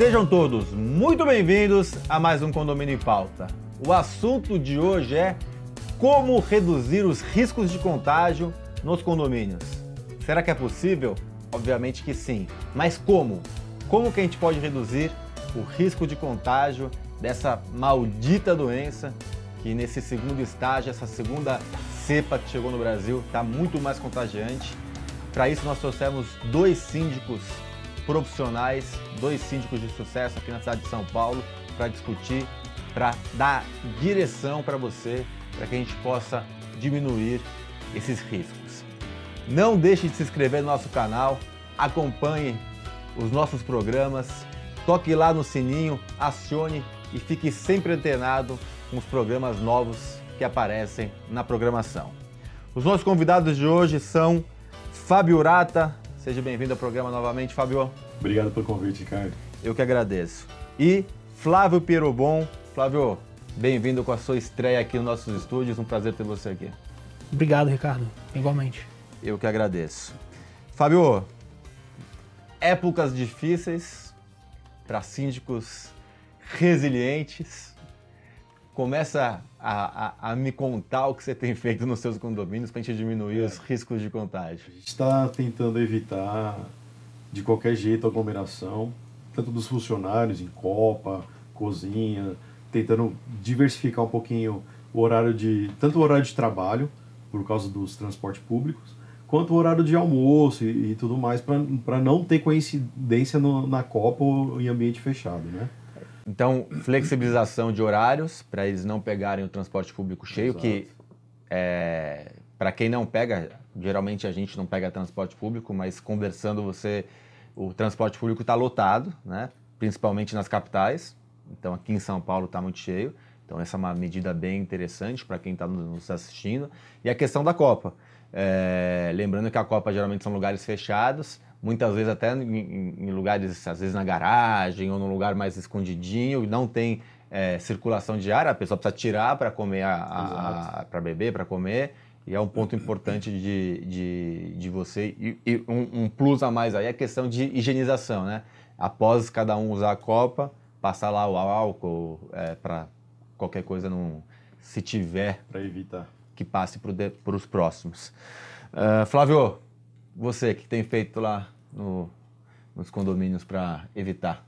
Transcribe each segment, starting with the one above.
Sejam todos muito bem-vindos a mais um Condomínio em Pauta. O assunto de hoje é como reduzir os riscos de contágio nos condomínios. Será que é possível? Obviamente que sim. Mas como? Como que a gente pode reduzir o risco de contágio dessa maldita doença que nesse segundo estágio, essa segunda cepa que chegou no Brasil, está muito mais contagiante. Para isso nós trouxemos dois síndicos profissionais, dois síndicos de sucesso aqui na cidade de São Paulo para discutir, para dar direção para você, para que a gente possa diminuir esses riscos. Não deixe de se inscrever no nosso canal, acompanhe os nossos programas, toque lá no sininho, acione e fique sempre antenado com os programas novos que aparecem na programação. Os nossos convidados de hoje são Fábio Urata. Seja bem-vindo ao programa novamente, Fábio. Obrigado pelo convite, Ricardo. Eu que agradeço. E Flávio Pierobon. Flávio, bem-vindo com a sua estreia aqui nos nossos estúdios. Um prazer ter você aqui. Obrigado, Ricardo. Igualmente. Eu que agradeço. Fábio, épocas difíceis para síndicos resilientes. Começa a, a, a, me contar o que você tem feito nos seus condomínios para a gente diminuir é. os riscos de contágio. A gente está tentando evitar de qualquer jeito a aglomeração, tanto dos funcionários em copa, cozinha, tentando diversificar um pouquinho o horário de tanto o horário de trabalho por causa dos transportes públicos, quanto o horário de almoço e, e tudo mais para não ter coincidência no, na copa ou em ambiente fechado, né? Então, flexibilização de horários para eles não pegarem o transporte público cheio, Exato. que é, para quem não pega, geralmente a gente não pega transporte público, mas conversando você, o transporte público está lotado, né? principalmente nas capitais. Então, aqui em São Paulo está muito cheio. Então, essa é uma medida bem interessante para quem está nos assistindo. E a questão da Copa. É, lembrando que a Copa geralmente são lugares fechados, muitas vezes até em, em, lugares, às vezes na garagem ou num lugar mais escondidinho, não tem é, circulação de ar, a pessoa precisa tirar para comer, para beber, para comer, e é um ponto importante de, de, de você. E, e um, um, plus a mais aí é a questão de higienização, né? Após cada um usar a copa, passar lá o álcool é, para qualquer coisa não. Se tiver. Para evitar. Que passe para os próximos. Uh, Flávio, você que tem feito lá no, nos condomínios para evitar?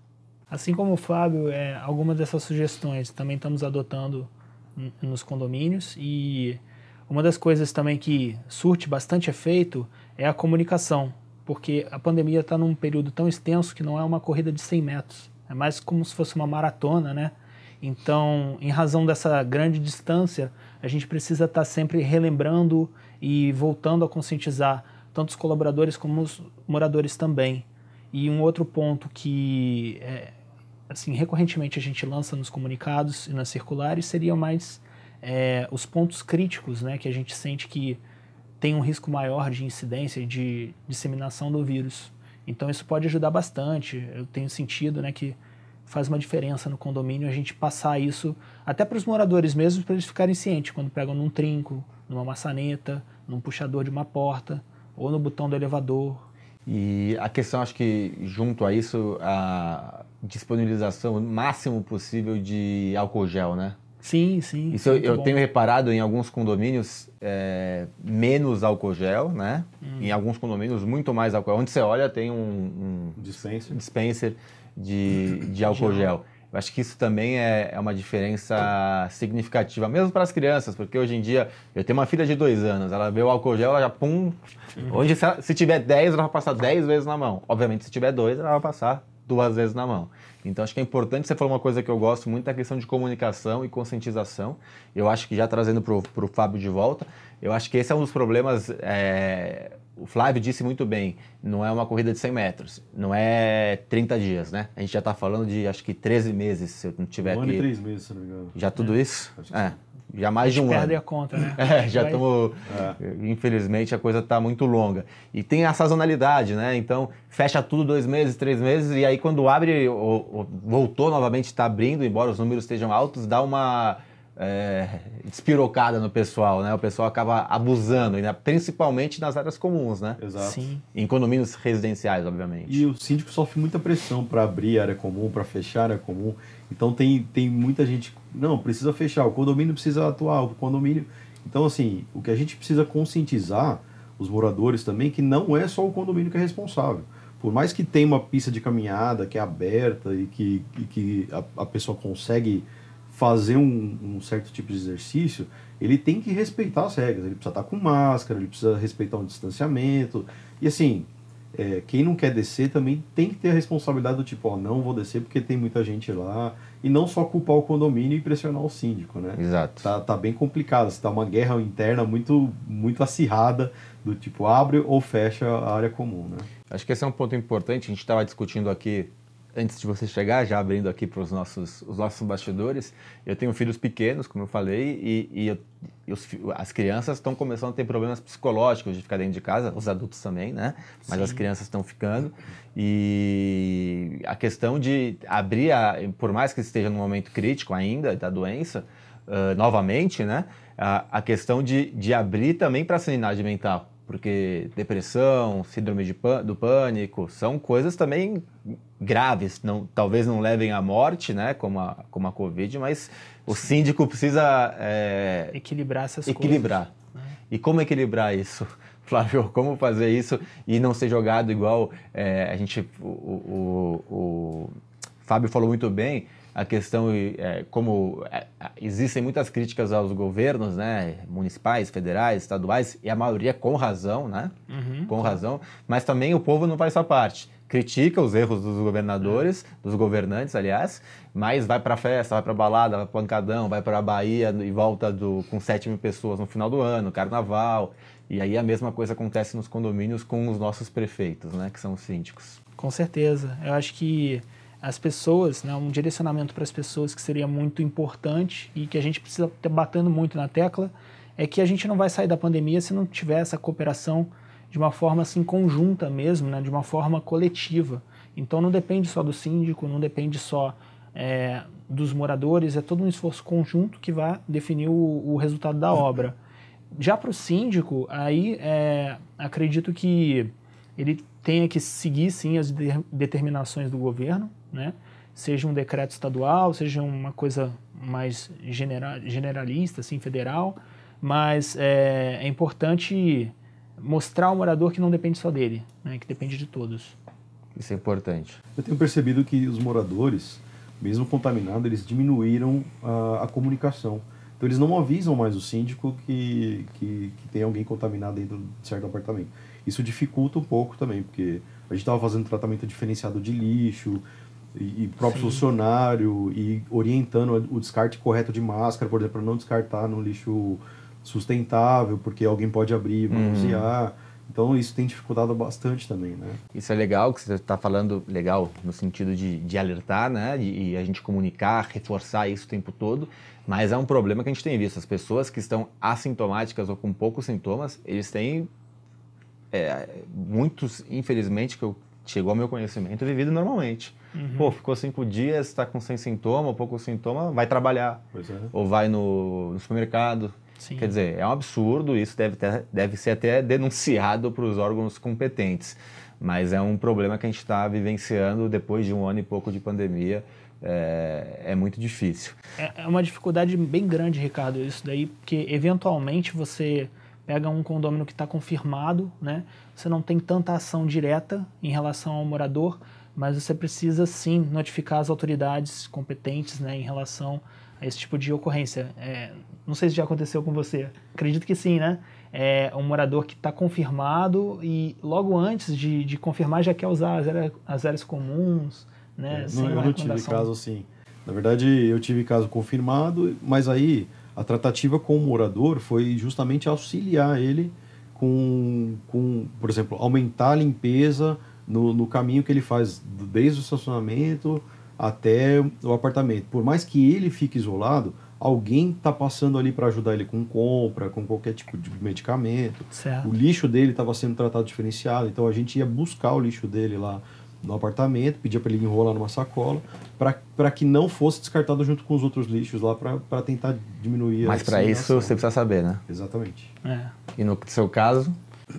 Assim como o Fábio, é, algumas dessas sugestões também estamos adotando nos condomínios e uma das coisas também que surte bastante efeito é a comunicação, porque a pandemia está num período tão extenso que não é uma corrida de 100 metros, é mais como se fosse uma maratona, né? Então, em razão dessa grande distância, a gente precisa estar tá sempre relembrando e voltando a conscientizar tanto os colaboradores como os moradores também. E um outro ponto que, é, assim, recorrentemente a gente lança nos comunicados e nas circulares seria mais é, os pontos críticos, né, que a gente sente que tem um risco maior de incidência de disseminação do vírus. Então isso pode ajudar bastante. Eu tenho sentido, né, que faz uma diferença no condomínio a gente passar isso até para os moradores mesmo, para eles ficarem cientes quando pegam num trinco, numa maçaneta, num puxador de uma porta ou no botão do elevador. E a questão, acho que junto a isso, a disponibilização máximo possível de álcool gel, né? Sim, sim. Isso eu, eu tenho reparado em alguns condomínios é, menos álcool gel, né? Hum. Em alguns condomínios muito mais álcool. Onde você olha tem um, um dispenser, dispenser de, de álcool gel. Eu acho que isso também é, é uma diferença significativa, mesmo para as crianças, porque hoje em dia eu tenho uma filha de dois anos, ela vê o álcool gel, ela já pum. Onde se, se tiver 10, ela vai passar 10 vezes na mão. Obviamente, se tiver dois, ela vai passar duas vezes na mão. Então acho que é importante, você falou uma coisa que eu gosto muito, a questão de comunicação e conscientização. Eu acho que já trazendo para o Fábio de volta, eu acho que esse é um dos problemas é, o Flávio disse muito bem, não é uma corrida de 100 metros, não é 30 dias, né? A gente já está falando de acho que 13 meses, se eu não tiver um aqui. ano e três meses, se não me engano. Já tudo é. isso? É. Já mais de um perde ano. a conta, né? É, já estamos. É. Infelizmente a coisa está muito longa. E tem a sazonalidade, né? Então fecha tudo dois meses, três meses, e aí quando abre, ou, ou voltou novamente, está abrindo, embora os números estejam altos, dá uma é, despirocada no pessoal, né? O pessoal acaba abusando, né? principalmente nas áreas comuns, né? Exato. Sim. Em condomínios residenciais, obviamente. E o síndico sofre muita pressão para abrir a área comum, para fechar a área comum. Então tem, tem muita gente, não, precisa fechar, o condomínio precisa atuar, o condomínio. Então, assim, o que a gente precisa conscientizar os moradores também que não é só o condomínio que é responsável. Por mais que tenha uma pista de caminhada que é aberta e que, e que a, a pessoa consegue fazer um, um, certo tipo de exercício, ele tem que respeitar as regras. Ele precisa estar com máscara, ele precisa respeitar um distanciamento. E assim, é, quem não quer descer também tem que ter a responsabilidade do tipo, ó, não vou descer porque tem muita gente lá. E não só culpar o condomínio e pressionar o síndico, né? Exato. Tá, tá bem complicado. Está uma guerra interna muito, muito acirrada do tipo, abre ou fecha a área comum, né? Acho que esse é um ponto importante. A gente estava discutindo aqui antes de você chegar, já abrindo aqui para os nossos, os nossos bastidores, eu tenho filhos pequenos, como eu falei, e, e, eu, e os, as crianças estão começando a ter problemas psicológicos de ficar dentro de casa, os adultos também, né? Mas Sim. as crianças estão ficando. E a questão de abrir, a, por mais que esteja num momento crítico ainda da doença, uh, novamente, né? A, a questão de, de abrir também para a sanidade mental porque depressão, síndrome de do pânico são coisas também graves, não, talvez não levem à morte, né, como a, como a Covid, mas o síndico precisa é, equilibrar essas equilibrar. coisas. Né? E como equilibrar isso? Flávio, como fazer isso e não ser jogado igual é, a gente, o, o, o Fábio falou muito bem, a questão é, como é, existem muitas críticas aos governos, né, municipais, federais, estaduais e a maioria com razão, né, uhum. com razão, mas também o povo não faz sua parte. Critica os erros dos governadores, dos governantes, aliás, mas vai para festa, vai para balada, vai para pancadão, vai para a Bahia e volta do, com 7 mil pessoas no final do ano, carnaval. E aí a mesma coisa acontece nos condomínios com os nossos prefeitos, né, que são os síndicos. Com certeza. Eu acho que as pessoas, né, um direcionamento para as pessoas que seria muito importante e que a gente precisa estar batendo muito na tecla é que a gente não vai sair da pandemia se não tiver essa cooperação de uma forma assim conjunta mesmo, né, de uma forma coletiva. Então não depende só do síndico, não depende só é, dos moradores, é todo um esforço conjunto que vai definir o, o resultado da obra. Já para o síndico, aí é, acredito que ele tenha que seguir sim as de determinações do governo, né? seja um decreto estadual, seja uma coisa mais genera generalista, assim, federal, mas é, é, importante mostrar ao morador que não depende só dele, né? que depende de todos. Isso é importante. Eu tenho percebido que os moradores, mesmo contaminados, eles diminuíram a, a comunicação. Então eles não avisam mais o síndico que, que, que tem alguém contaminado dentro de certo apartamento. Isso dificulta um pouco também, porque a gente estava fazendo tratamento diferenciado de lixo, e, e próprio Sim. funcionário, e orientando o descarte correto de máscara, por exemplo, para não descartar no lixo sustentável, porque alguém pode abrir e uhum. manusear. Uhum. Então isso tem dificultado bastante também, né? Isso é legal que você está falando, legal no sentido de, de alertar, né? E, e a gente comunicar, reforçar isso o tempo todo. Mas é um problema que a gente tem visto. As pessoas que estão assintomáticas ou com poucos sintomas, eles têm é, muitos, infelizmente, que eu, chegou ao meu conhecimento, vivido normalmente. Uhum. Pô, ficou cinco dias, está com sem sintoma, pouco sintoma, vai trabalhar. É. Ou vai no, no supermercado. Sim. Quer dizer, é um absurdo, isso deve, ter, deve ser até denunciado para os órgãos competentes. Mas é um problema que a gente está vivenciando depois de um ano e pouco de pandemia. É, é muito difícil. É, é uma dificuldade bem grande, Ricardo, isso daí, porque eventualmente você pega um condomínio que está confirmado, né? Você não tem tanta ação direta em relação ao morador, mas você precisa sim notificar as autoridades competentes, né, em relação esse tipo de ocorrência. É, não sei se já aconteceu com você. Acredito que sim, né? É um morador que está confirmado e logo antes de, de confirmar já quer usar as áreas, as áreas comuns, né? É, não, eu não tive caso assim. Na verdade, eu tive caso confirmado, mas aí a tratativa com o morador foi justamente auxiliar ele com, com por exemplo, aumentar a limpeza no, no caminho que ele faz desde o estacionamento até o apartamento. Por mais que ele fique isolado, alguém está passando ali para ajudar ele com compra, com qualquer tipo de medicamento. Certo. O lixo dele estava sendo tratado diferenciado, então a gente ia buscar o lixo dele lá no apartamento, pedia para ele enrolar numa sacola, para que não fosse descartado junto com os outros lixos lá, para tentar diminuir Mas para isso você precisa saber, né? Exatamente. É. E no seu caso,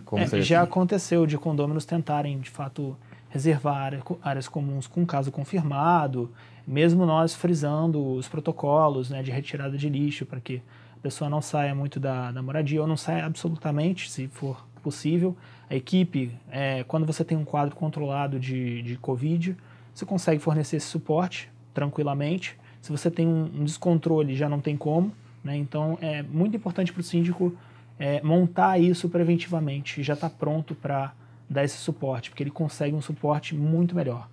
como É, você... já aconteceu de condôminos tentarem, de fato, reservar área- áreas comuns com caso confirmado, mesmo nós frisando os protocolos né, de retirada de lixo para que a pessoa não saia muito da, da moradia ou não saia absolutamente, se for possível. A equipe, é, quando você tem um quadro controlado de, de Covid, você consegue fornecer esse suporte tranquilamente. Se você tem um, um descontrole, já não tem como. Né? Então, é muito importante para o síndico é, montar isso preventivamente já está pronto para dar esse suporte, porque ele consegue um suporte muito melhor.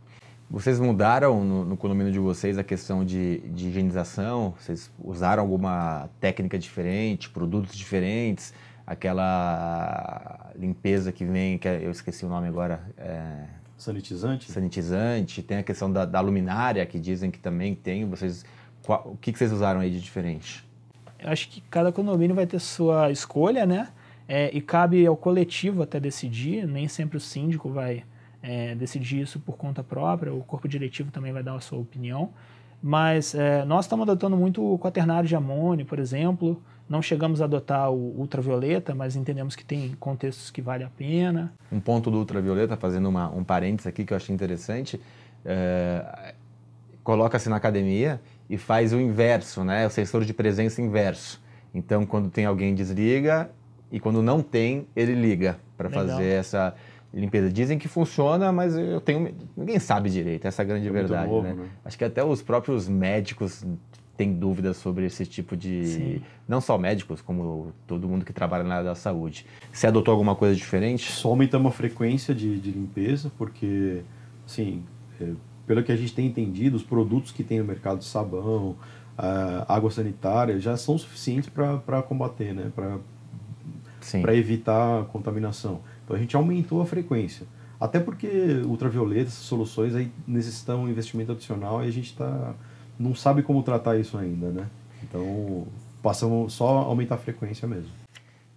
Vocês mudaram no, no condomínio de vocês a questão de, de higienização? Vocês usaram alguma técnica diferente, produtos diferentes? Aquela limpeza que vem, que é- eu esqueci o nome agora, é, Sanitizante? sanitizante, tem a questão da, da luminária que dizem que também tem. Vocês, qual- o que, que vocês usaram aí de diferente? Eu acho que cada condomínio vai ter sua escolha, né? É, e cabe ao coletivo até decidir, nem sempre o síndico vai é, decidir isso por conta própria, o corpo diretivo também vai dar a sua opinião. Mas é, nós estamos adotando muito o quaternário de amônio, por exemplo. Não chegamos a adotar o ultravioleta, mas entendemos que tem contextos que vale a pena. Um ponto do ultravioleta, fazendo uma, um parênteses aqui que eu achei interessante, é, coloca-se na academia e faz o inverso, né? O sensor de presença inverso. Então, quando tem alguém, desliga e quando não tem, ele liga para fazer essa limpeza. Dizem que funciona, mas eu tenho ninguém sabe direito, essa é a grande É verdade, novo, né? né? Acho que até os próprios médicos têm dúvidas sobre esse tipo de Sim. não só médicos, como todo mundo que trabalha na área da saúde. Você adotou alguma coisa diferente? Só aumentamos a frequência de, de limpeza, porque, assim, é, pelo que a gente tem entendido, os produtos que tem no mercado de sabão, água sanitária, já são suficientes para combater, né? Sim. Para evitar contaminação. Então a gente aumentou a frequência. Até porque ultravioleta, essas soluções aí necessitam um investimento adicional e a gente tá, não sabe como tratar isso ainda, né? Então passamos só a aumentar a frequência mesmo.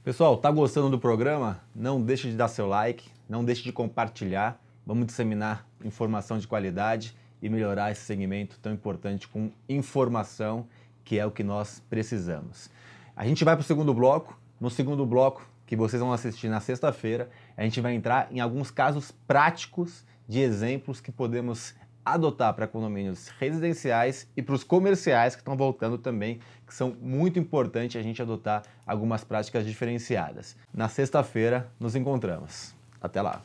Pessoal, tá gostando do programa? Não deixe de dar seu like, não deixe de compartilhar. Vamos disseminar informação de qualidade e melhorar esse segmento tão importante com informação, que é o que nós precisamos. A gente vai para o segundo bloco. No segundo bloco, que vocês vão assistir na sexta-feira, a gente vai entrar em alguns casos práticos de exemplos que podemos adotar para condomínios residenciais e para os comerciais que estão voltando também, que são muito importantes a gente adotar algumas práticas diferenciadas. Na sexta-feira nos encontramos. Até lá!